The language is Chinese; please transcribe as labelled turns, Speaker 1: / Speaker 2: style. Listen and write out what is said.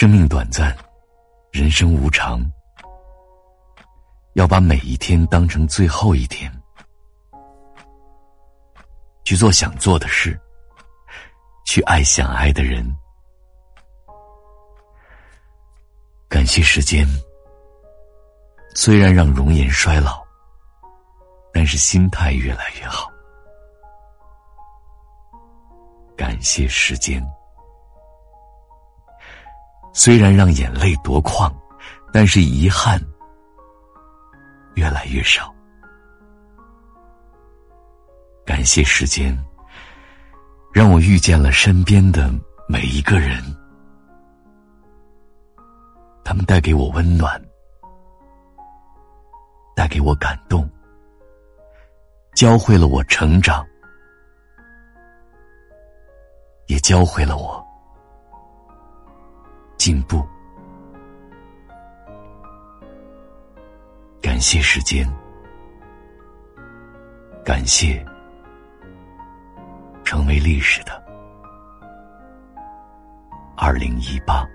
Speaker 1: 生命短暂，人生无常，要把每一天当成最后一天，去做想做的事，去爱想爱的人。感谢时间，虽然让容颜衰老，但是心态越来越好。感谢时间。虽然让眼泪夺眶，但是遗憾越来越少。感谢时间，让我遇见了身边的每一个人，他们带给我温暖，带给我感动，教会了我成长，也教会了我。进步，感谢时间，感谢成为历史的二零一八。